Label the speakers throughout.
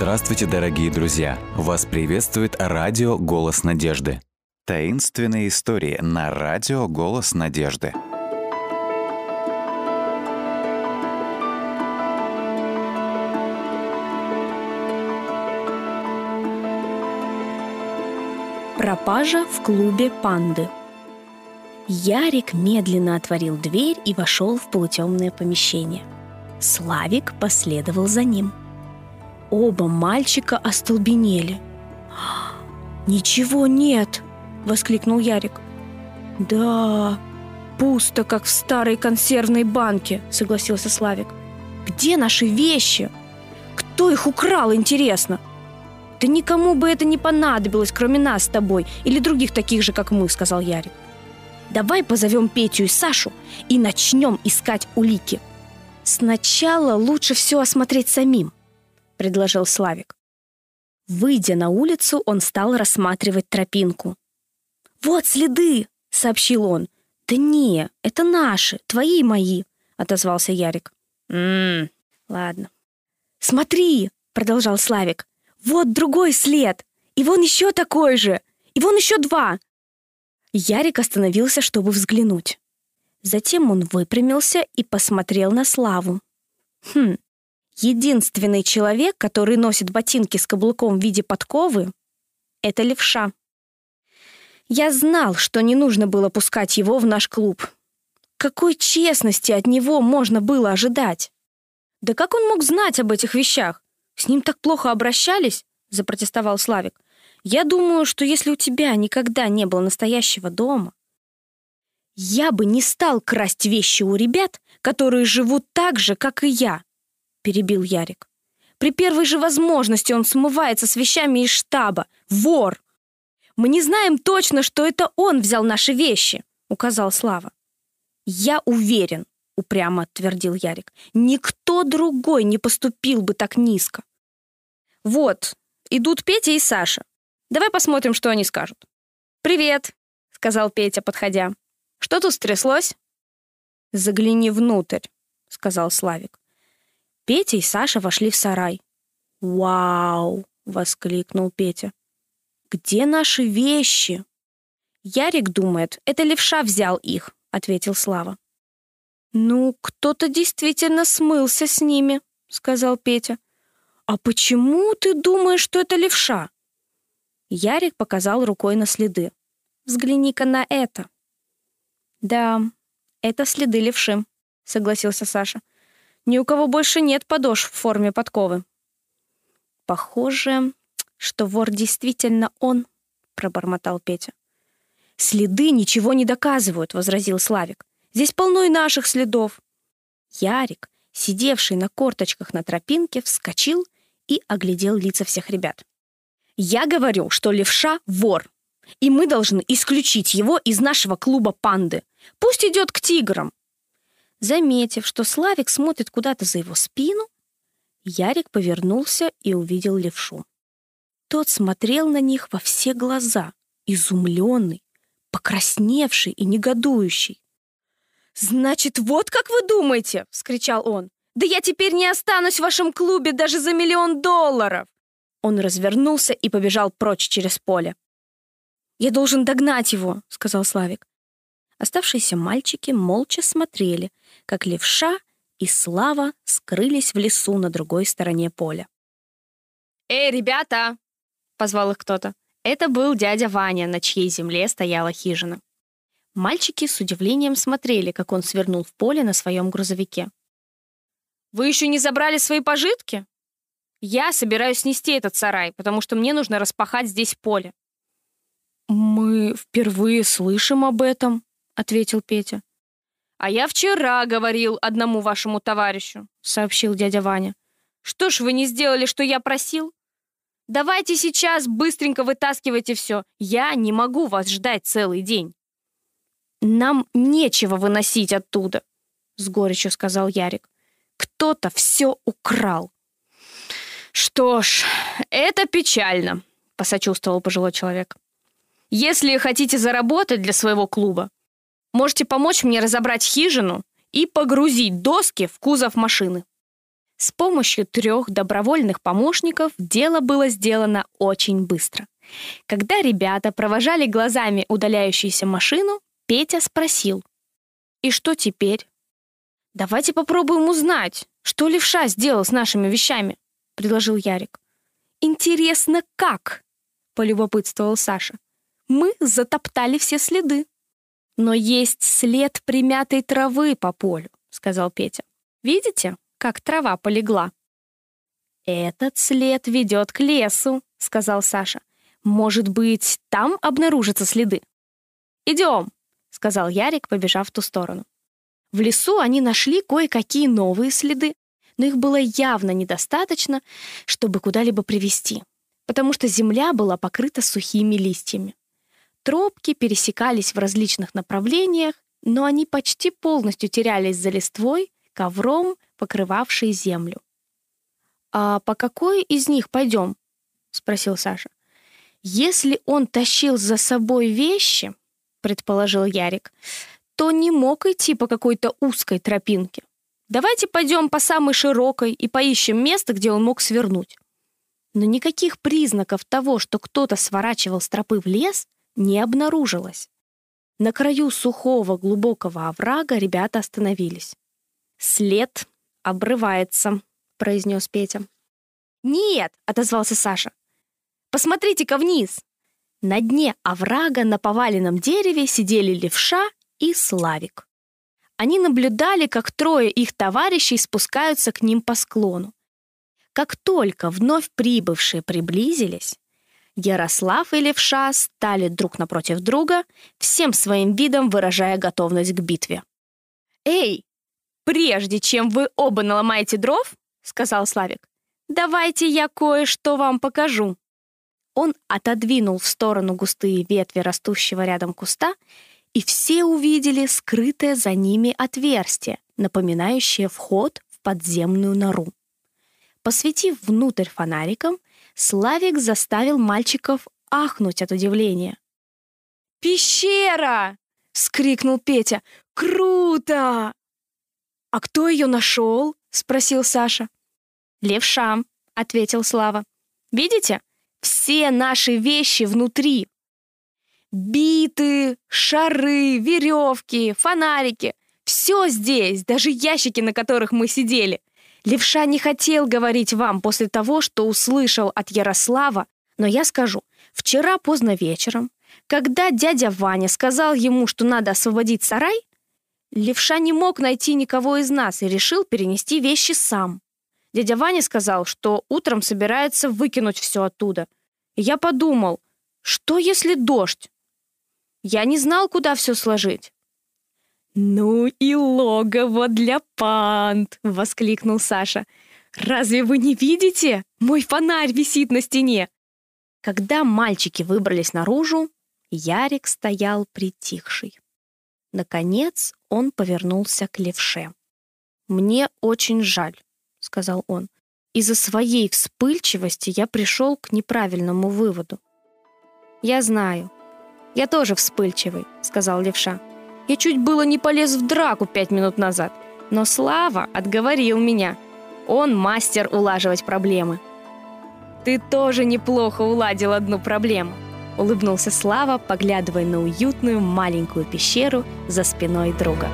Speaker 1: Здравствуйте, дорогие друзья! Вас приветствует радио «Голос надежды». Таинственные истории на радио «Голос надежды».
Speaker 2: Пропажа в клубе панды. Ярик медленно отворил дверь и вошел в полутемное помещение. Славик последовал за ним. Оба мальчика остолбенели. «Ничего нет!» — воскликнул Ярик. «Да, пусто, как в старой консервной банке», — согласился Славик. «Где наши вещи? Кто их украл, интересно?» «Да никому бы это не понадобилось, кроме нас с тобой или других таких же, как мы», — сказал Ярик. «Давай позовем Петю и Сашу и начнем искать улики». «Сначала лучше все осмотреть самим», — предложил Славик. Выйдя на улицу, он стал рассматривать тропинку. «Вот следы!» — сообщил он. «Да не, это наши, твои и мои», — отозвался Ярик. «Ммм, ладно». «Смотри!» — продолжал Славик. Вот другой след! И вон еще такой же! И вон еще два!» Ярик остановился, чтобы взглянуть. Затем он выпрямился и посмотрел на Славу. «Хм, единственный человек, который носит ботинки с каблуком в виде подковы, — это левша. Я знал, что не нужно было пускать его в наш клуб. Какой честности от него можно было ожидать? Да как он мог знать об этих вещах? С ним так плохо обращались, запротестовал Славик. Я думаю, что если у тебя никогда не было настоящего дома, я бы не стал красть вещи у ребят, которые живут так же, как и я, перебил Ярик. При первой же возможности он смывается с вещами из штаба. Вор! Мы не знаем точно, что это он взял наши вещи, указал Слава. Я уверен, упрямо твердил Ярик. Никто другой не поступил бы так низко. Вот, идут Петя и Саша. Давай посмотрим, что они скажут. «Привет», — сказал Петя, подходя. «Что тут стряслось?» «Загляни внутрь», — сказал Славик. Петя и Саша вошли в сарай. «Вау!» — воскликнул Петя. «Где наши вещи?» «Ярик думает, это левша взял их», — ответил Слава. «Ну, кто-то действительно смылся с ними», — сказал Петя. «А почему ты думаешь, что это левша?» Ярик показал рукой на следы. «Взгляни-ка на это». «Да, это следы левши», — согласился Саша. «Ни у кого больше нет подошв в форме подковы». «Похоже, что вор действительно он», — пробормотал Петя. «Следы ничего не доказывают», — возразил Славик. «Здесь полно и наших следов». Ярик, сидевший на корточках на тропинке, вскочил и оглядел лица всех ребят. «Я говорю, что левша — вор, и мы должны исключить его из нашего клуба панды. Пусть идет к тиграм». Заметив, что Славик смотрит куда-то за его спину, Ярик повернулся и увидел левшу. Тот смотрел на них во все глаза, изумленный, покрасневший и негодующий. «Значит, вот как вы думаете!» — вскричал он. Да я теперь не останусь в вашем клубе даже за миллион долларов!» Он развернулся и побежал прочь через поле. «Я должен догнать его», — сказал Славик. Оставшиеся мальчики молча смотрели, как левша и Слава скрылись в лесу на другой стороне поля. «Эй, ребята!» — позвал их кто-то. Это был дядя Ваня, на чьей земле стояла хижина. Мальчики с удивлением смотрели, как он свернул в поле на своем грузовике. Вы еще не забрали свои пожитки? Я собираюсь снести этот сарай, потому что мне нужно распахать здесь поле. Мы впервые слышим об этом, ответил Петя. А я вчера говорил одному вашему товарищу, сообщил дядя Ваня. Что ж вы не сделали, что я просил? Давайте сейчас быстренько вытаскивайте все. Я не могу вас ждать целый день. Нам нечего выносить оттуда, с горечью сказал Ярик. Кто-то все украл. Что ж, это печально, посочувствовал пожилой человек. Если хотите заработать для своего клуба, можете помочь мне разобрать хижину и погрузить доски в кузов машины. С помощью трех добровольных помощников дело было сделано очень быстро. Когда ребята провожали глазами удаляющуюся машину, Петя спросил. «И что теперь?» «Давайте попробуем узнать, что левша сделал с нашими вещами», — предложил Ярик. «Интересно, как?» — полюбопытствовал Саша. «Мы затоптали все следы». «Но есть след примятой травы по полю», — сказал Петя. «Видите?» как трава полегла. «Этот след ведет к лесу», — сказал Саша. «Может быть, там обнаружатся следы?» «Идем», — сказал Ярик, побежав в ту сторону. В лесу они нашли кое-какие новые следы, но их было явно недостаточно, чтобы куда-либо привести, потому что земля была покрыта сухими листьями. Тропки пересекались в различных направлениях, но они почти полностью терялись за листвой, ковром покрывавшие землю. «А по какой из них пойдем?» — спросил Саша. «Если он тащил за собой вещи, — предположил Ярик, — то не мог идти по какой-то узкой тропинке. Давайте пойдем по самой широкой и поищем место, где он мог свернуть». Но никаких признаков того, что кто-то сворачивал с тропы в лес, не обнаружилось. На краю сухого глубокого оврага ребята остановились. След обрывается», — произнес Петя. «Нет!» — отозвался Саша. «Посмотрите-ка вниз!» На дне оврага на поваленном дереве сидели левша и Славик. Они наблюдали, как трое их товарищей спускаются к ним по склону. Как только вновь прибывшие приблизились, Ярослав и Левша стали друг напротив друга, всем своим видом выражая готовность к битве. «Эй, «Прежде чем вы оба наломаете дров, — сказал Славик, — давайте я кое-что вам покажу». Он отодвинул в сторону густые ветви растущего рядом куста, и все увидели скрытое за ними отверстие, напоминающее вход в подземную нору. Посветив внутрь фонариком, Славик заставил мальчиков ахнуть от удивления. «Пещера!» — вскрикнул Петя. «Круто!» «А кто ее нашел?» — спросил Саша. «Левша», — ответил Слава. «Видите? Все наши вещи внутри. Биты, шары, веревки, фонарики. Все здесь, даже ящики, на которых мы сидели. Левша не хотел говорить вам после того, что услышал от Ярослава, но я скажу. Вчера поздно вечером, когда дядя Ваня сказал ему, что надо освободить сарай, Левша не мог найти никого из нас и решил перенести вещи сам. Дядя Ваня сказал, что утром собирается выкинуть все оттуда. И я подумал, что если дождь? Я не знал, куда все сложить. «Ну и логово для панд!» — воскликнул Саша. «Разве вы не видите? Мой фонарь висит на стене!» Когда мальчики выбрались наружу, Ярик стоял притихший. Наконец он повернулся к левше. «Мне очень жаль», — сказал он. «Из-за своей вспыльчивости я пришел к неправильному выводу». «Я знаю. Я тоже вспыльчивый», — сказал левша. «Я чуть было не полез в драку пять минут назад, но Слава отговорил меня. Он мастер улаживать проблемы». «Ты тоже неплохо уладил одну проблему», улыбнулся Слава, поглядывая на уютную маленькую пещеру за спиной друга.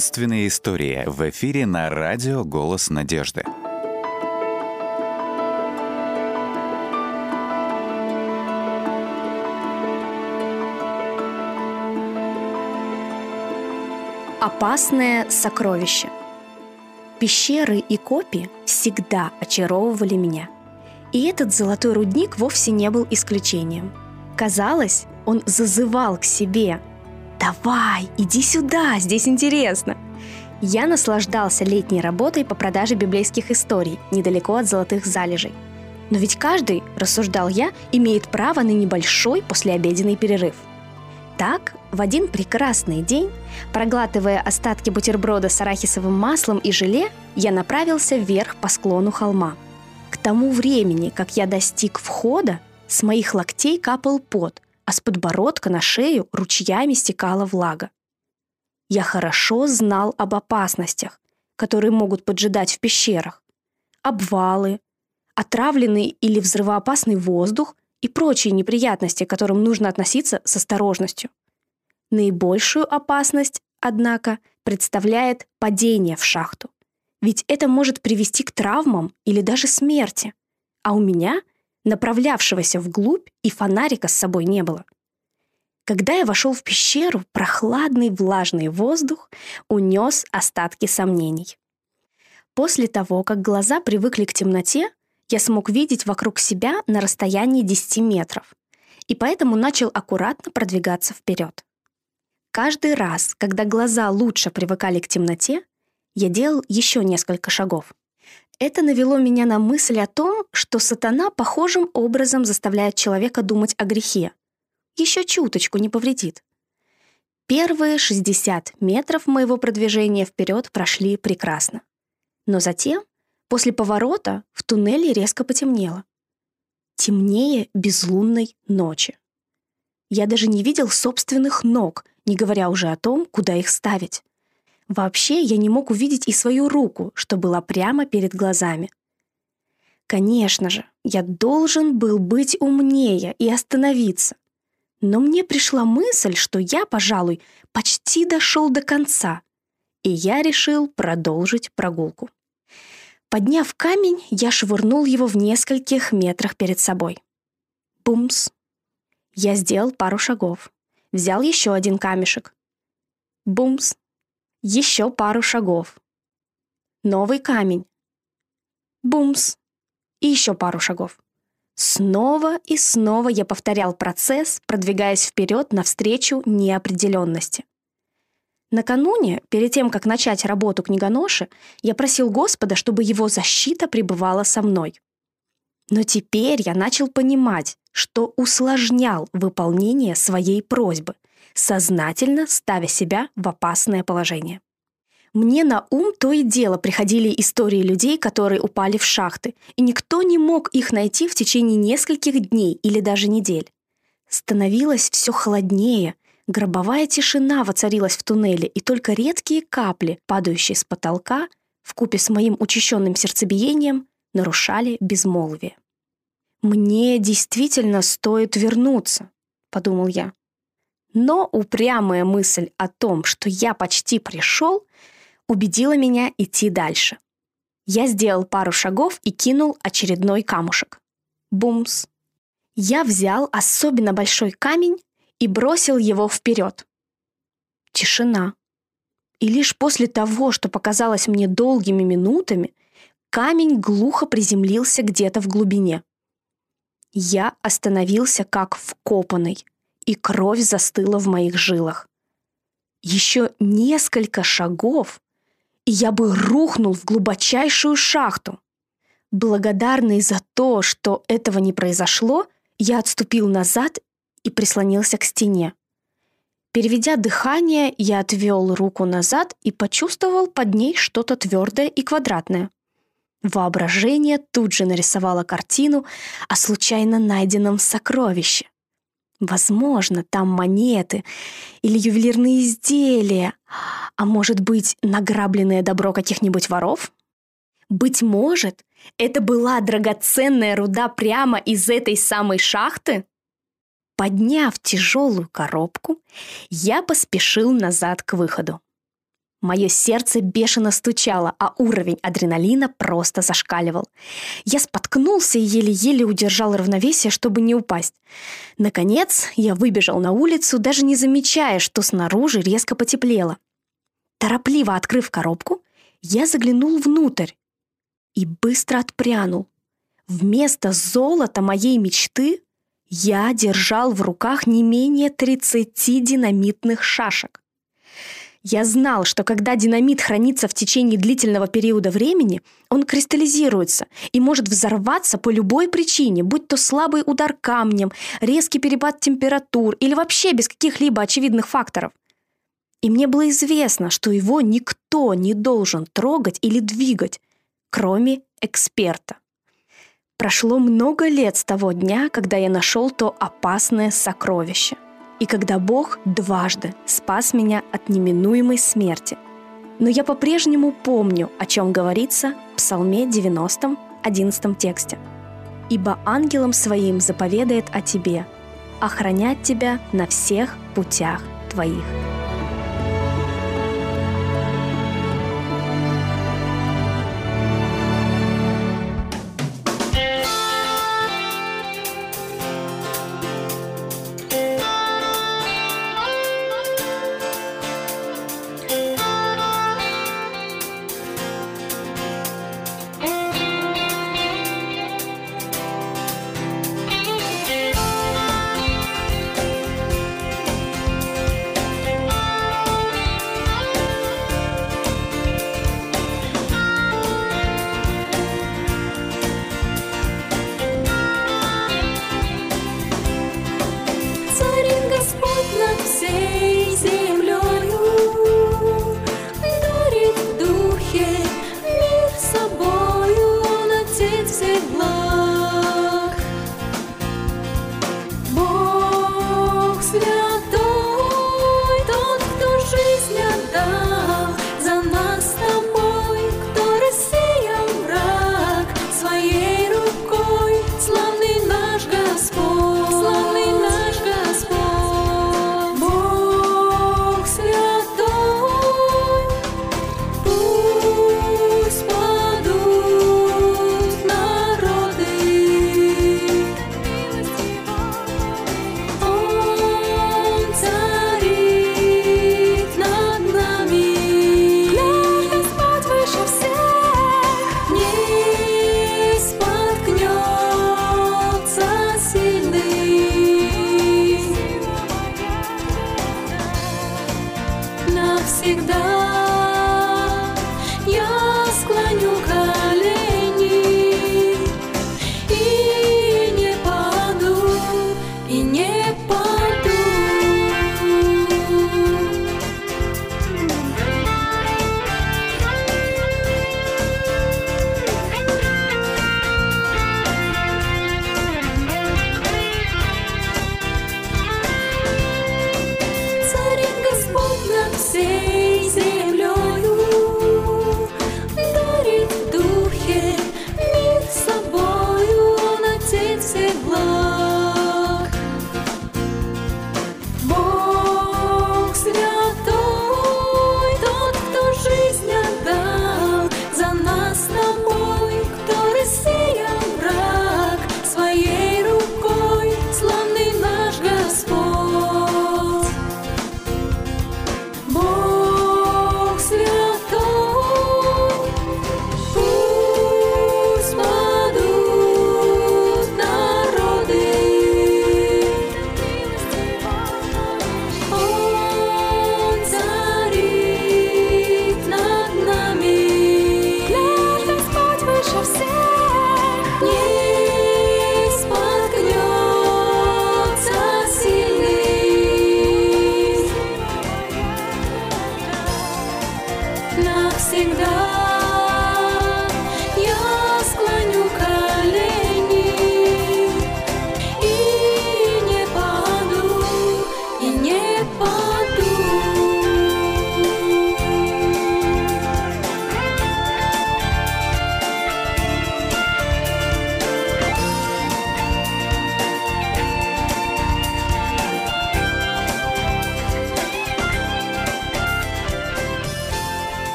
Speaker 1: Таинственные истории в эфире на радио «Голос надежды».
Speaker 2: Опасное сокровище. Пещеры и копи всегда очаровывали меня. И этот золотой рудник вовсе не был исключением. Казалось, он зазывал к себе. «Давай, иди сюда, здесь интересно!» Я наслаждался летней работой по продаже библейских историй недалеко от золотых залежей. Но ведь каждый, рассуждал я, имеет право на небольшой послеобеденный перерыв – так, в один прекрасный день, проглатывая остатки бутерброда с арахисовым маслом и желе, я направился вверх по склону холма. К тому времени, как я достиг входа, с моих локтей капал пот, а с подбородка на шею ручьями стекала влага. Я хорошо знал об опасностях, которые могут поджидать в пещерах. Обвалы, отравленный или взрывоопасный воздух и прочие неприятности, к которым нужно относиться с осторожностью. Наибольшую опасность, однако, представляет падение в шахту. Ведь это может привести к травмам или даже смерти. А у меня, направлявшегося вглубь, и фонарика с собой не было. Когда я вошел в пещеру, прохладный влажный воздух унес остатки сомнений. После того, как глаза привыкли к темноте, я смог видеть вокруг себя на расстоянии 10 метров, и поэтому начал аккуратно продвигаться вперед. Каждый раз, когда глаза лучше привыкали к темноте, я делал еще несколько шагов. Это навело меня на мысль о том, что сатана похожим образом заставляет человека думать о грехе. Еще чуточку не повредит. Первые 60 метров моего продвижения вперед прошли прекрасно. Но затем После поворота в туннеле резко потемнело. Темнее безлунной ночи. Я даже не видел собственных ног, не говоря уже о том, куда их ставить. Вообще я не мог увидеть и свою руку, что была прямо перед глазами. Конечно же, я должен был быть умнее и остановиться. Но мне пришла мысль, что я, пожалуй, почти дошел до конца, и я решил продолжить прогулку. Подняв камень, я швырнул его в нескольких метрах перед собой. Бумс. Я сделал пару шагов. Взял еще один камешек. Бумс. Еще пару шагов. Новый камень. Бумс. И еще пару шагов. Снова и снова я повторял процесс, продвигаясь вперед навстречу неопределенности. Накануне, перед тем, как начать работу книгоноши, я просил Господа, чтобы его защита пребывала со мной. Но теперь я начал понимать, что усложнял выполнение своей просьбы, сознательно ставя себя в опасное положение. Мне на ум то и дело приходили истории людей, которые упали в шахты, и никто не мог их найти в течение нескольких дней или даже недель. Становилось все холоднее, Гробовая тишина воцарилась в туннеле, и только редкие капли, падающие с потолка, в купе с моим учащенным сердцебиением, нарушали безмолвие. «Мне действительно стоит вернуться», — подумал я. Но упрямая мысль о том, что я почти пришел, убедила меня идти дальше. Я сделал пару шагов и кинул очередной камушек. Бумс. Я взял особенно большой камень и бросил его вперед. Тишина. И лишь после того, что показалось мне долгими минутами, камень глухо приземлился где-то в глубине. Я остановился как вкопанный, и кровь застыла в моих жилах. Еще несколько шагов, и я бы рухнул в глубочайшую шахту. Благодарный за то, что этого не произошло, я отступил назад и прислонился к стене. Переведя дыхание, я отвел руку назад и почувствовал под ней что-то твердое и квадратное. Воображение тут же нарисовало картину о случайно найденном сокровище. Возможно, там монеты или ювелирные изделия, а может быть, награбленное добро каких-нибудь воров? Быть может, это была драгоценная руда прямо из этой самой шахты? Подняв тяжелую коробку, я поспешил назад к выходу. Мое сердце бешено стучало, а уровень адреналина просто зашкаливал. Я споткнулся и еле-еле удержал равновесие, чтобы не упасть. Наконец, я выбежал на улицу, даже не замечая, что снаружи резко потеплело. Торопливо открыв коробку, я заглянул внутрь и быстро отпрянул. Вместо золота моей мечты я держал в руках не менее 30 динамитных шашек. Я знал, что когда динамит хранится в течение длительного периода времени, он кристаллизируется и может взорваться по любой причине, будь то слабый удар камнем, резкий перепад температур или вообще без каких-либо очевидных факторов. И мне было известно, что его никто не должен трогать или двигать, кроме эксперта. Прошло много лет с того дня, когда я нашел то опасное сокровище – и когда Бог дважды спас меня от неминуемой смерти. Но я по-прежнему помню, о чем говорится в Псалме 90, 11 тексте. «Ибо ангелом своим заповедает о тебе, охранять тебя на всех путях твоих».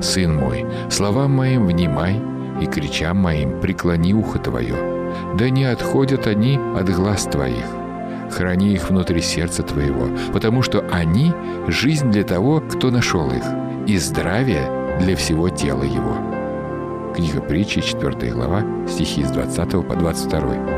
Speaker 3: Сын мой, словам моим внимай, и кричам моим преклони ухо твое. Да не отходят они от глаз твоих. Храни их внутри сердца твоего, потому что они — жизнь для того, кто нашел их, и здравие для всего тела его». Книга притчи, 4 глава, стихи с 20 по 22.